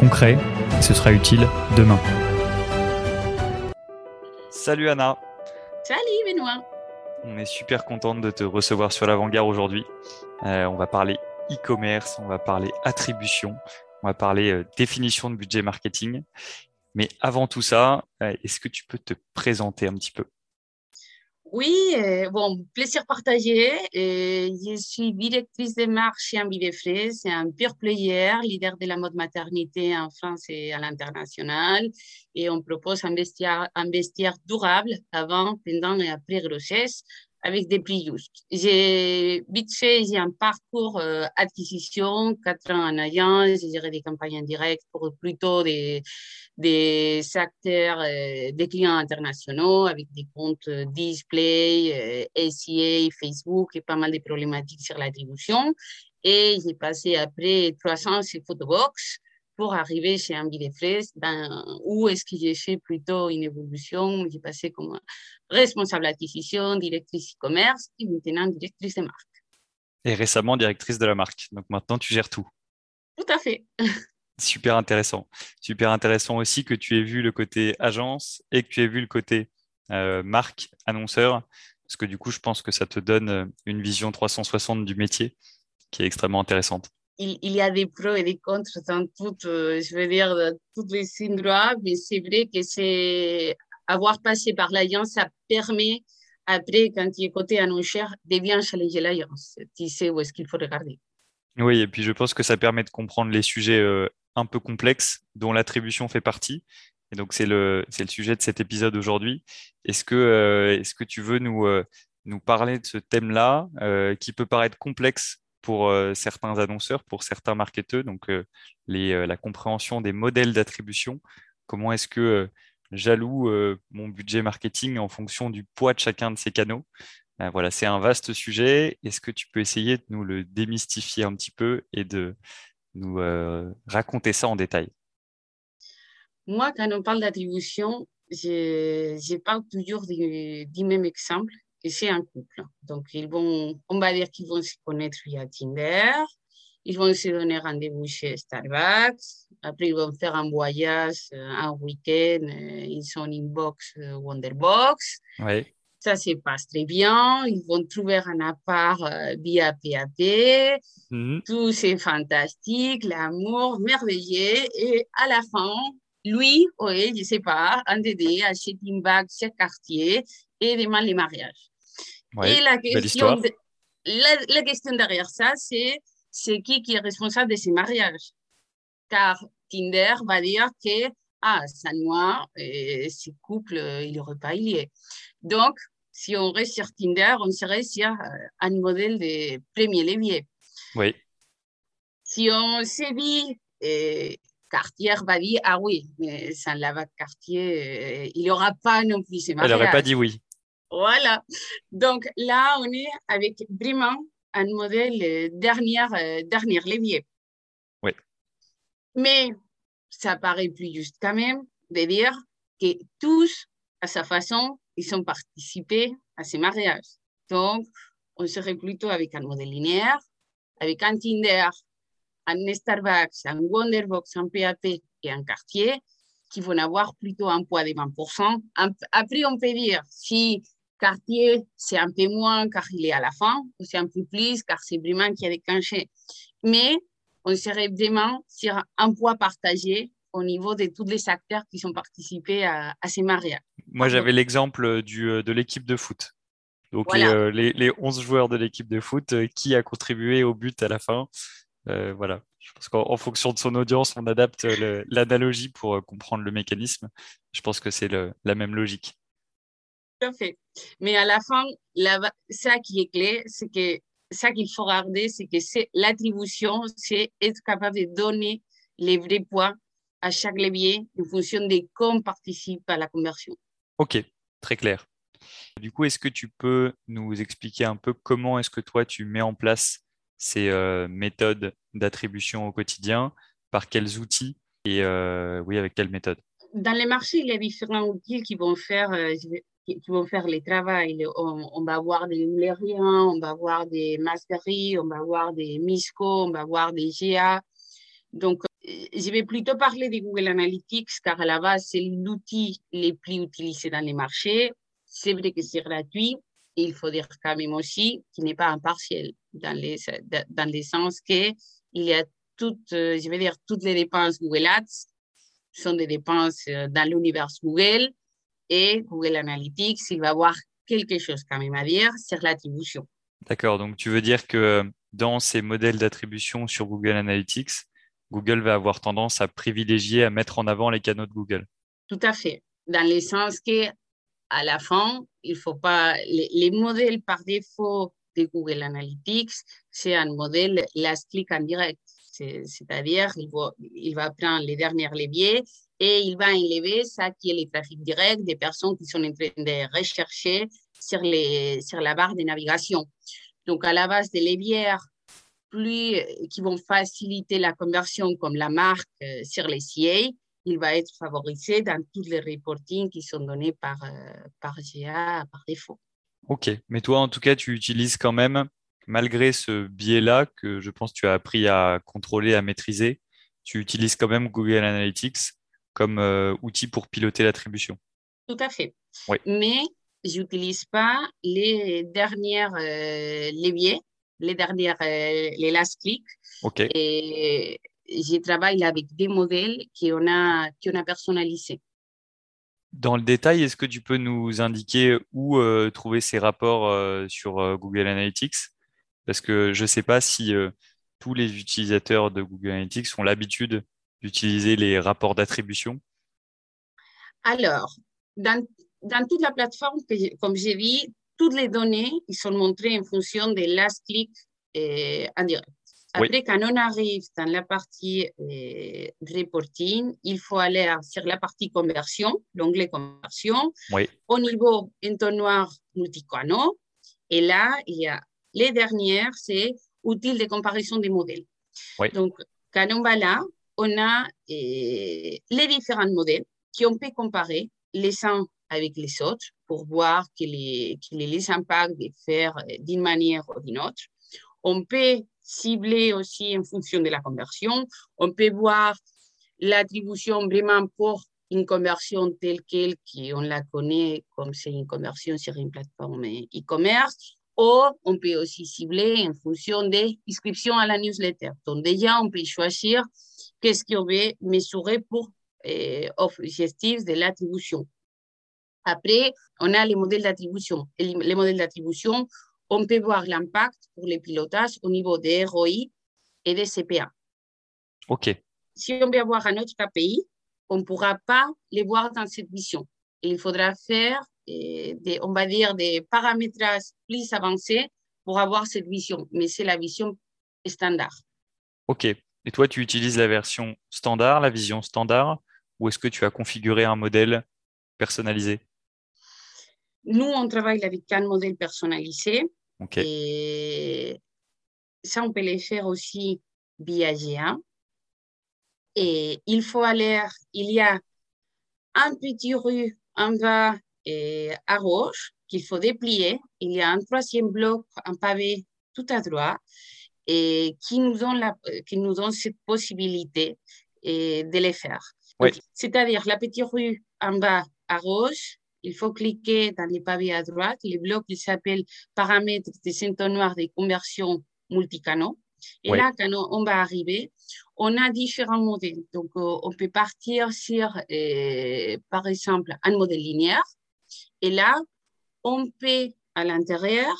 concret, et ce sera utile demain. Salut Anna. Salut Benoît. On est super contente de te recevoir sur l'avant-garde aujourd'hui. Euh, on va parler e-commerce, on va parler attribution, on va parler euh, définition de budget marketing. Mais avant tout ça, euh, est-ce que tu peux te présenter un petit peu? Oui, euh, bon, plaisir partagé. Euh, je suis directrice de marque chez. C'est un pure player, leader de la mode maternité en France et à l'international. Et on propose un vestiaire, un vestiaire durable avant, pendant et après grossesse avec des prix justes. J'ai vite fait, j'ai un parcours euh, acquisition, quatre ans en agence, j'ai géré des campagnes en direct pour plutôt des, des acteurs, euh, des clients internationaux avec des comptes euh, display, euh, SEA, Facebook et pas mal de problématiques sur l'attribution. Et j'ai passé après trois ans chez Photobox pour arriver chez Ambidefrais, ben, où est-ce que j'ai fait plutôt une évolution? J'ai passé comme responsable d'acquisition, directrice e-commerce et maintenant directrice de marque. Et récemment directrice de la marque. Donc maintenant, tu gères tout. Tout à fait. Super intéressant. Super intéressant aussi que tu aies vu le côté agence et que tu aies vu le côté euh, marque, annonceur, parce que du coup, je pense que ça te donne euh, une vision 360 du métier qui est extrêmement intéressante il, y a des pros et des contre dans toutes, euh, je veux dire, tous les syndromes, mais c'est vrai que c'est avoir passé par l'alliance, ça permet après, quand tu es côté annonceur, de bien challenger l'alliance. Tu sais où est-ce qu'il faut regarder. Oui, et puis je pense que ça permet de comprendre les sujets euh, un peu complexes dont l'attribution fait partie. Et donc, c'est le, le sujet de cet épisode aujourd'hui. Est-ce que, euh, est-ce que tu veux nous, nous parler de ce thème-là qui peut paraître complexe pour euh, certains annonceurs, pour certains marketeurs, donc euh, euh, la compréhension des modèles d'attribution. Comment est-ce que j'alloue mon budget marketing en fonction du poids de chacun de ces canaux? Voilà, c'est un vaste sujet. Est-ce que tu peux essayer de nous le démystifier un petit peu et de nous raconter ça en détail? Moi, quand on parle d'attribution, je, parle toujours du même exemple et c'est un couple. Donc, ils vont, on va dire qu'ils vont se connaître via Tinder. Ils vont se donner rendez-vous chez Starbucks. Après, ils vont faire un voyage, euh, un week-end. Euh, ils sont inbox euh, Wonderbox. Oui. Ça se passe très bien. Ils vont trouver un appart via PAP. Mm-hmm. Tout c'est fantastique, l'amour merveilleux. Et à la fin, lui, oui, je ne sais pas, un DD achète une bague chez Cartier et demande le mariage. Ouais, et la question, de, la, la, question derrière ça, c'est c'est qui qui est responsable de ces mariages? Car Tinder va dire que, ah, sans moi, euh, ce couple, il n'aurait pas lié. Donc, si on reste sur Tinder, on serait sur euh, un modèle de premier levier. Oui. Si on sévit, Cartier va dire, ah oui, mais sans la vague Cartier, euh, il n'y aura pas non plus ces mariages. Elle n'aurait pas dit oui. Voilà. Donc là, on est avec vraiment un modèle euh, dernier, euh, dernier levier. Oui. Mais ça paraît plus juste quand même de dire que tous, à sa façon, ils ont participé à ces mariages. Donc, on serait plutôt avec un modèle linéaire, avec un Tinder, un Starbucks, un Wonderbox, un PAP et un Cartier qui vont avoir plutôt un poids de 20%. Après, on peut dire si Cartier, c'est un peu moins car il est à la fin, ou c'est un peu plus car c'est vraiment qui a déclenché. Mais on serait vraiment sur un poids partagé au niveau de tous les acteurs qui sont participés à, à ces mariages. Moi, j'avais l'exemple du, de l'équipe de foot. Donc, voilà. les, les, les, 11 joueurs de l'équipe de foot, euh, qui a contribué au but à la fin euh, Voilà. Je pense qu'en fonction de son audience, on adapte l'analogie pour euh, comprendre le mécanisme. Je pense que c'est la même logique. Tout à fait. Mais à la fin, la, ça qui est clé, c'est que ça qu'il faut regarder, c'est que c'est l'attribution, c'est être capable de donner les vrais poids à chaque levier en fonction de comment participe à la conversion. Ok, très clair. Du coup, est-ce que tu peux nous expliquer un peu comment est-ce que toi, tu mets en place ces euh, méthodes d'attribution au quotidien, par quels outils? Et euh, oui, avec quelles méthodes? Dans les marchés, il y a différents outils qui vont faire, euh, qui vont faire les travail. On, va avoir des numériens, on va avoir des Masquerie, on va avoir des Misco, on va avoir des GA. Donc, je vais plutôt parler de Google Analytics car à la base, c'est l'outil le plus utilisé dans les marchés. C'est vrai que c'est gratuit. il faut dire quand même aussi qu'il n'est pas impartiel dans, les, dans le sens qu'il y a toutes, je vais dire, toutes les dépenses Google Ads sont des dépenses euh, dans l'univers Google et Google Analytics, il va avoir quelque chose quand même à dire sur l'attribution. D'accord, donc tu veux dire que dans ces modèles d'attribution sur Google Analytics, Google va avoir tendance à privilégier, à mettre en avant les canaux de Google. Tout à fait, dans le sens que à la fin, il faut pas les, modèles par défaut de Google Analytics, c'est un modèle last click en direct, c'est-à-dire il va, il va prendre les derniers leviers et il va enlever ça qui est le trafic direct des personnes qui sont en train de rechercher sur, les, sur la barre de navigation. Donc, à la base des leviers plus, qui vont faciliter la conversion, comme la marque euh, sur les CA, il va être favorisé dans tous les reportings qui sont donnés par, euh, par GA par défaut. Ok, mais toi, en tout cas, tu utilises quand même, malgré ce biais-là que je pense que tu as appris à contrôler, à maîtriser, tu utilises quand même Google Analytics comme euh, outil pour piloter l'attribution. Tout à fait. Oui. Mais je n'utilise pas les dernières euh, leviers, les dernières, euh, les last click. OK. Et je travaille avec des modèles qu'on a, qu'on a personnalisés. Dans le détail, est-ce que tu peux nous indiquer où euh, trouver ces rapports sur Google Analytics? Parce que je ne sais pas si tous les utilisateurs de Google Analytics ont l'habitude d'utiliser les rapports d'attribution? Alors, dans, dans, toute la plateforme, comme j'ai dit, toutes les données ils sont montrées en fonction de last click euh, en direct. Après, quand on arrive dans la partie euh, reporting, il faut aller sur la partie conversion, l'onglet conversion, au niveau entonnoir multicanaux. Et là, il y a les dernières, c'est outils de comparaison des modèles. Donc, quand on va là, on a eh, les différents modèles qu'on peut comparer les uns avec les autres pour voir quels sont les impacts de faire eh, d'une manière ou d'une autre. On peut cibler aussi en fonction de la conversion. On peut voir l'attribution vraiment pour une conversion telle qu'elle, qu'on la connaît comme c'est une conversion sur une plateforme e-commerce, ou on peut aussi cibler en fonction des inscriptions à la newsletter. Donc déjà, on peut choisir qu'est-ce qu'on veut mesurer pour euh, objectifs de l'attribution. Après, on a les modèles d'attribution. Les modèles d'attribution, on peut voir l'impact pour les pilotages au niveau des ROI et des CPA. OK. Si on veut avoir un autre KPI, on ne pourra pas les voir dans cette vision. Il faudra faire, euh, des, on va dire, des paramétrages plus avancés pour avoir cette vision. Mais c'est la vision standard. OK. Et toi, tu utilises la version standard, la vision standard, ou est-ce que tu as configuré un modèle personnalisé? Nous, on travaille avec un modèle personnalisé. Et ça, on peut le faire aussi via GA. Et il faut aller, il y a un petit rue en bas et à gauche qu'il faut déplier. Il y a un troisième bloc, un pavé tout à droite et qui nous ont, la, qui nous ont cette possibilité et de les faire. C'est-à-dire la petite rue en bas à gauche, il faut cliquer dans les pavés à droite. Le bloc qui s'appelle paramètres des entonnoirs de conversion multicanaux. Et là, quand on, va arriver, on a différents modèles. Donc, euh, on peut partir sur, euh, par exemple, un modèle linéaire. Et là, on peut, à l'intérieur,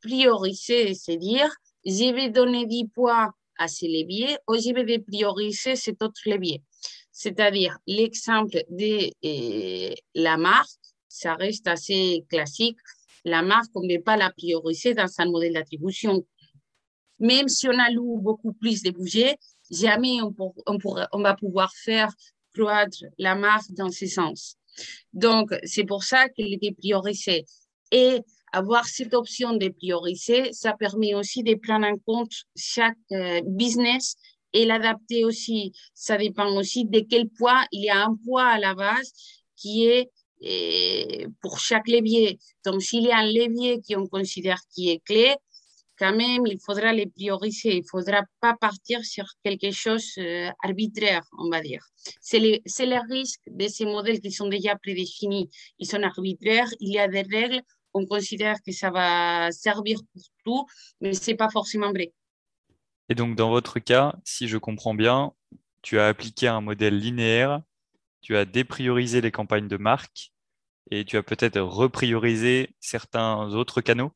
prioriser, c'est-à-dire je vais donner 10 points à ce levier ou je vais prioriser cet autre levier. C'est-à-dire, l'exemple de euh, la marque, ça reste assez classique. La marque, on ne peut pas la prioriser dans un modèle d'attribution. Même si on alloue beaucoup plus de budget, jamais on, on, on, va pouvoir faire croître la marque dans ce sens. Donc, c'est pour ça qu'il était priorisé. Et avoir cette option de prioriser, ça permet aussi de prendre en compte chaque euh, business et l'adapter aussi. Ça dépend aussi de quel poids. Il y a un poids à la base qui est euh, pour chaque levier. Donc, s'il y a un levier qu'on considère qui est clé, quand même, il faudra les prioriser. Il ne faudra pas partir sur quelque chose euh, on va dire. C'est le, le, risque de ces modèles qui sont déjà prédéfinis. Ils sont arbitraires, il y a des règles, on considère que ça va servir pour tout, mais ce n'est pas forcément vrai. Et donc, dans votre cas, si je comprends bien, tu as appliqué un modèle linéaire, tu as dépriorisé les campagnes de marque et tu as peut-être repriorisé certains autres canaux?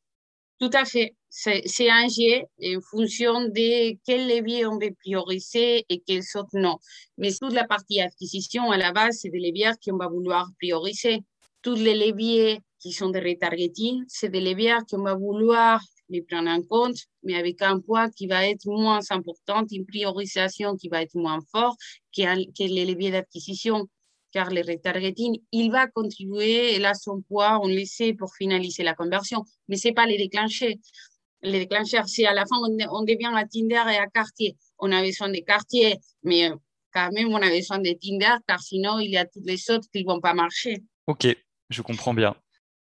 Tout à fait. C'est un jet en fonction de quel levier on veut prioriser et quels autres non. Mais toute la partie acquisition, à la base, c'est des leviers qu'on va vouloir prioriser. Tous les leviers qui sont de retargeting, c'est des leviers qu'on va vouloir les prendre en compte, mais avec un poids qui va être moins important, une priorisation qui va être moins forte que, que les leviers d'acquisition, car le retargeting, il va contribuer, et là, son poids, on le sait, pour finaliser la conversion, mais ce n'est pas les déclencher. Les déclencheurs, si à la fin, on, devient à Tinder et à Cartier, on a besoin de Cartier, mais quand même, on a besoin de Tinder, car sinon, il y a toutes les autres qui ne vont pas marcher. Ok, je comprends bien.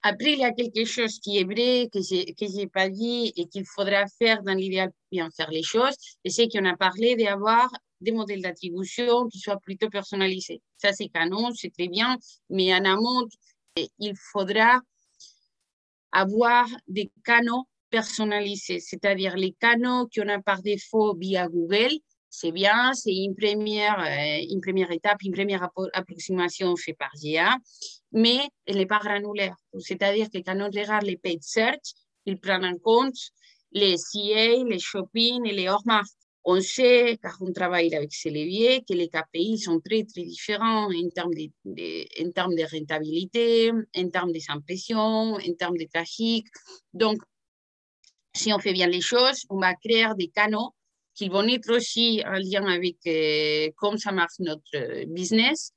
Après, il y a quelque chose qui est vrai, que je n'ai pas dit et qu'il faudra faire dans l'idéal pour bien faire les choses. Et c'est qu'on a parlé d'avoir des modèles d'attribution qui soient plutôt personnalisés. Ça, c'est canon, c'est très bien, mais en amont, il faudra avoir des canaux personnalisés, c'est-à-dire les canaux qu'on a par défaut via Google, c'est bien, c'est une première, euh, une première étape, une première approximation faite par GA, mais elle n'est pas granulaire. C'est-à-dire que quand on regarde les paid search, il prend en compte les CA, les shopping et les hors On sait, car on travaille avec ces leviers, que les KPI sont très, très différents en termes de, en termes de rentabilité, en termes en termes de trafic. Donc, si on fait bien les choses, on va créer des canaux qui vont être aussi en lien avec euh, comment ça marche notre euh, business.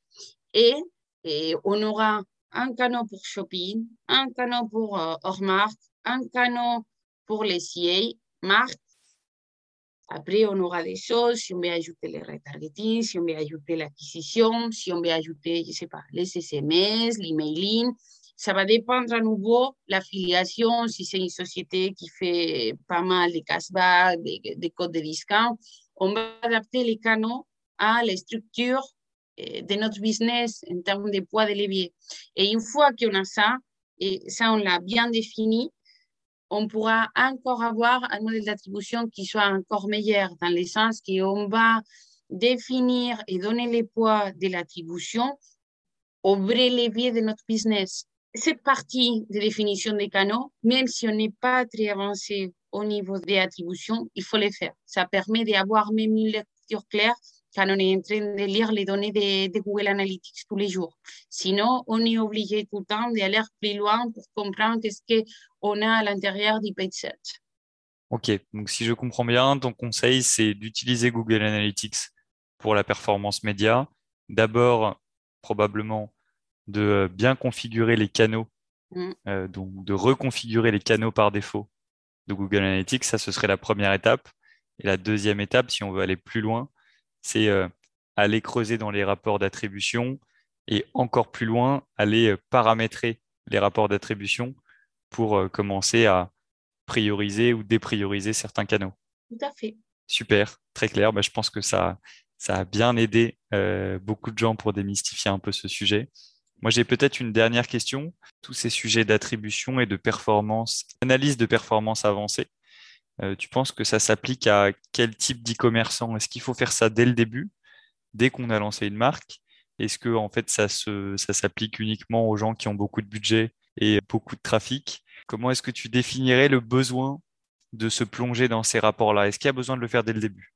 Et, on aura un canal pour shopping, un canal pour euh, hors un canal pour les CA, marque. Après, on aura des choses, si on veut ajouter les retargeting, si on veut ajouter l'acquisition, si on veut ajouter, je ne sais pas, les SMS, l'emailing. Ça va dépendre à nouveau l'affiliation, si c'est une société qui fait pas mal de cashback, des, codes de discount. On va adapter les canaux à la structure eh, de notre business en termes de poids de levier. Et une fois qu'on a ça, et ça on l'a bien défini, on pourra encore avoir un modèle d'attribution qui soit encore meilleur, dans le sens qu'on va définir et donner les poids de l'attribution au vrai levier de notre business cette partie de définition des canaux, même si on n'est pas très avancé au niveau des attributions, il faut les faire. Ça permet d'avoir même une lecture claire quand on est en train de lire les données de, Google Analytics tous les jours. Sinon, on est obligé tout le temps d'aller plus loin pour comprendre ce qu'on a à l'intérieur du page search. Ok, donc si je comprends bien, ton conseil, c'est d'utiliser Google Analytics pour la performance média. D'abord, probablement de euh, bien configurer les canaux, mm. euh, donc de reconfigurer les canaux par défaut de Google Analytics. Ça, ce serait la première étape. Et la deuxième étape, si on veut aller plus loin, c'est euh, aller creuser dans les rapports d'attribution et encore plus loin, aller paramétrer les rapports d'attribution pour commencer à prioriser ou déprioriser certains canaux. Tout à fait. Super, très clair. Bah, je pense que ça, ça a bien aidé beaucoup de gens pour démystifier un peu ce sujet. Moi, j'ai peut-être une dernière question. Tous ces sujets d'attribution et de performance, analyse de performance avancée, euh, tu penses que ça s'applique à quel type d'e-commerçant? Est-ce qu'il faut faire ça dès le début, dès qu'on a lancé une marque? Est-ce que en fait ça, ça s'applique uniquement aux gens qui ont beaucoup de budget et beaucoup de trafic? Comment est-ce que tu définirais le besoin de se plonger dans ces rapports-là? Est-ce qu'il y a besoin de le faire dès le début?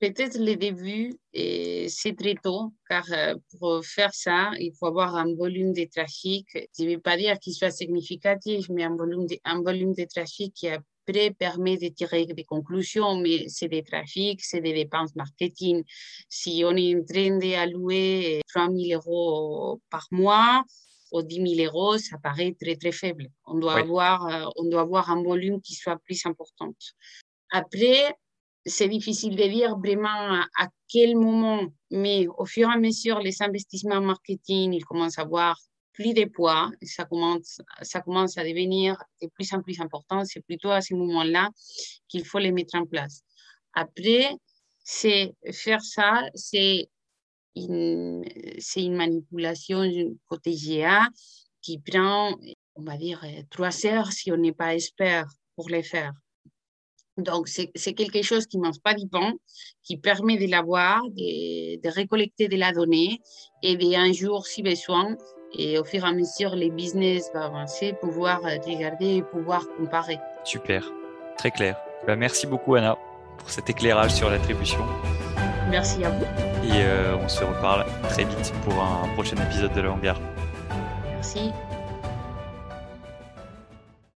Peut-être le début, c'est très tôt, car euh, pour faire ça, il faut avoir un volume de trafic. Je ne vais pas dire qu'il soit significatif, mais un volume de, un volume de trafic qui après permet de tirer des conclusions, mais c'est des trafics, c'est des dépenses marketing. Si on est en train d'allouer 3 000 euros par mois, ou 10 000 euros, ça paraît très, très faible. On doit, avoir, on doit avoir un volume qui soit plus important. Après, c'est difficile de dire vraiment à quel moment, mais au fur et à mesure, les investissements marketing, ils commencent à avoir plus de poids, ça commence, ça commence à devenir de plus en plus important. C'est plutôt à ce moment-là qu'il faut les mettre en place. Après, c'est faire ça, c'est une, une manipulation côté GA qui prend, on va dire, trois heures si on n'est pas expert pour les faire. Donc, c'est quelque chose qui ne mange pas du pain, qui permet de l'avoir, de, de, récolter de la donnée et d'un jour, si besoin, et au fur et à mesure, les business vont avancer, pouvoir regarder et pouvoir comparer. Super, très clair. Bah, merci beaucoup, Anna, pour cet éclairage sur l'attribution. Merci à vous. Et euh, on se reparle très vite pour un prochain épisode de la Hangar. Merci.